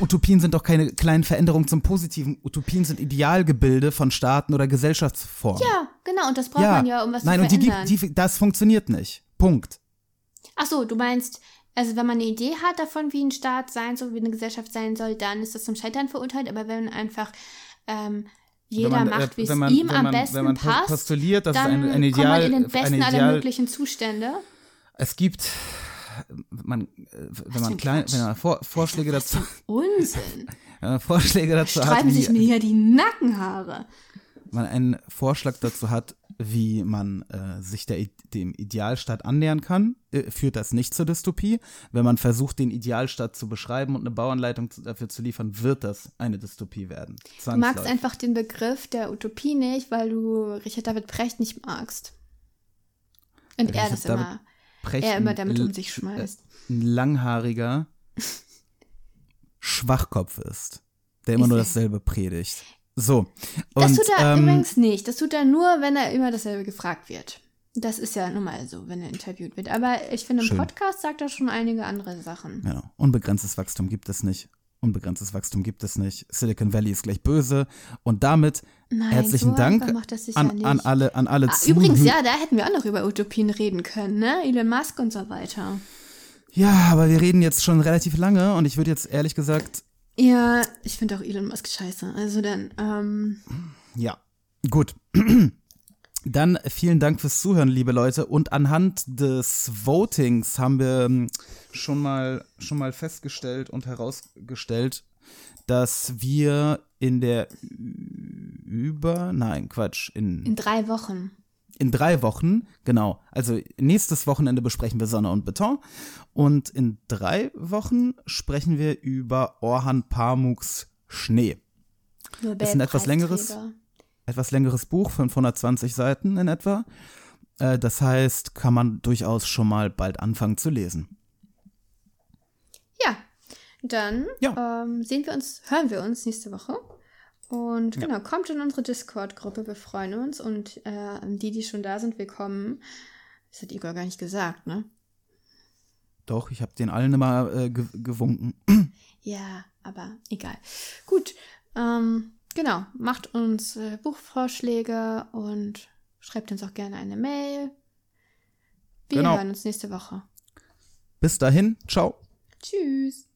Utopien sind doch keine kleinen Veränderungen zum Positiven. Utopien sind Idealgebilde von Staaten oder Gesellschaftsformen. Ja, genau, und das braucht man ja, um was Nein, zu und die verändern. gibt, die, das funktioniert nicht. Punkt. Ach so, du meinst, also wenn man eine Idee hat davon, wie ein Staat sein soll, wie eine Gesellschaft sein soll, dann ist das zum Scheitern verurteilt, aber wenn einfach ähm, jeder man, macht, äh, wie es man- ihm wenn am man- besten wenn man passt, postuliert, dass es dann ein- ein kommt Ideal- man in den ein besten aller Ideal- möglichen Zustände. Es gibt, man, äh, wenn man ein klein, Quatsch. wenn man Vor, Vorschläge dazu, Unsinn. [laughs] Vorschläge dazu hat, Streifen sich mir wie hier die Nackenhaare. man einen Vorschlag dazu hat, wie man äh, sich der, dem Idealstaat annähern kann, äh, führt das nicht zur Dystopie. Wenn man versucht, den Idealstaat zu beschreiben und eine Bauanleitung zu, dafür zu liefern, wird das eine Dystopie werden. Du magst einfach den Begriff der Utopie nicht, weil du Richard David Precht nicht magst. Und er Richard das David immer, Precht, er immer damit um ein- sich schmeißt. ein langhaariger [laughs] Schwachkopf ist, der immer Ist nur dasselbe predigt. So. Das und, tut er ähm, übrigens nicht. Das tut er nur, wenn er immer dasselbe gefragt wird. Das ist ja nun mal so, wenn er interviewt wird. Aber ich finde, im Schön. Podcast sagt er schon einige andere Sachen. Genau. Unbegrenztes Wachstum gibt es nicht. Unbegrenztes Wachstum gibt es nicht. Silicon Valley ist gleich böse. Und damit Nein, herzlichen so Dank an, an alle, an alle Ah, Zuhörer. übrigens, ja, da hätten wir auch noch über Utopien reden können, ne? Elon Musk und so weiter. Ja, aber wir reden jetzt schon relativ lange und ich würde jetzt ehrlich gesagt, Ja, ich finde auch Elon Musk scheiße. Also dann, ähm, ja, gut. [clears throat] Dann vielen Dank fürs Zuhören, liebe Leute. Und anhand des Votings haben wir ähm, schon mal, schon mal festgestellt und herausgestellt, dass wir in der über, nein, Quatsch, in, in drei Wochen. in drei Wochen, genau, also nächstes Wochenende besprechen wir Sonne und Beton und in drei Wochen sprechen wir über Orhan Pamuks Schnee. ist ein etwas längeres- Nobelpreisträger. Etwas längeres Buch, 520 Seiten in etwa. Äh, Das heißt, kann man durchaus schon mal bald anfangen zu lesen. Ja, dann Ja. Ähm, sehen wir uns, hören wir uns nächste Woche. Und genau, kommt in unsere Discord-Gruppe, wir freuen uns. Und äh, die, die schon da sind, willkommen. Das hat Igor gar nicht gesagt, ne? Doch, ich habe den allen immer äh, ge gewunken. Ja, aber egal. Gut, ähm, genau, macht uns äh, Buchvorschläge und schreibt uns auch gerne eine Mail. Wir Genau. hören uns nächste Woche. Bis dahin, ciao. Tschüss.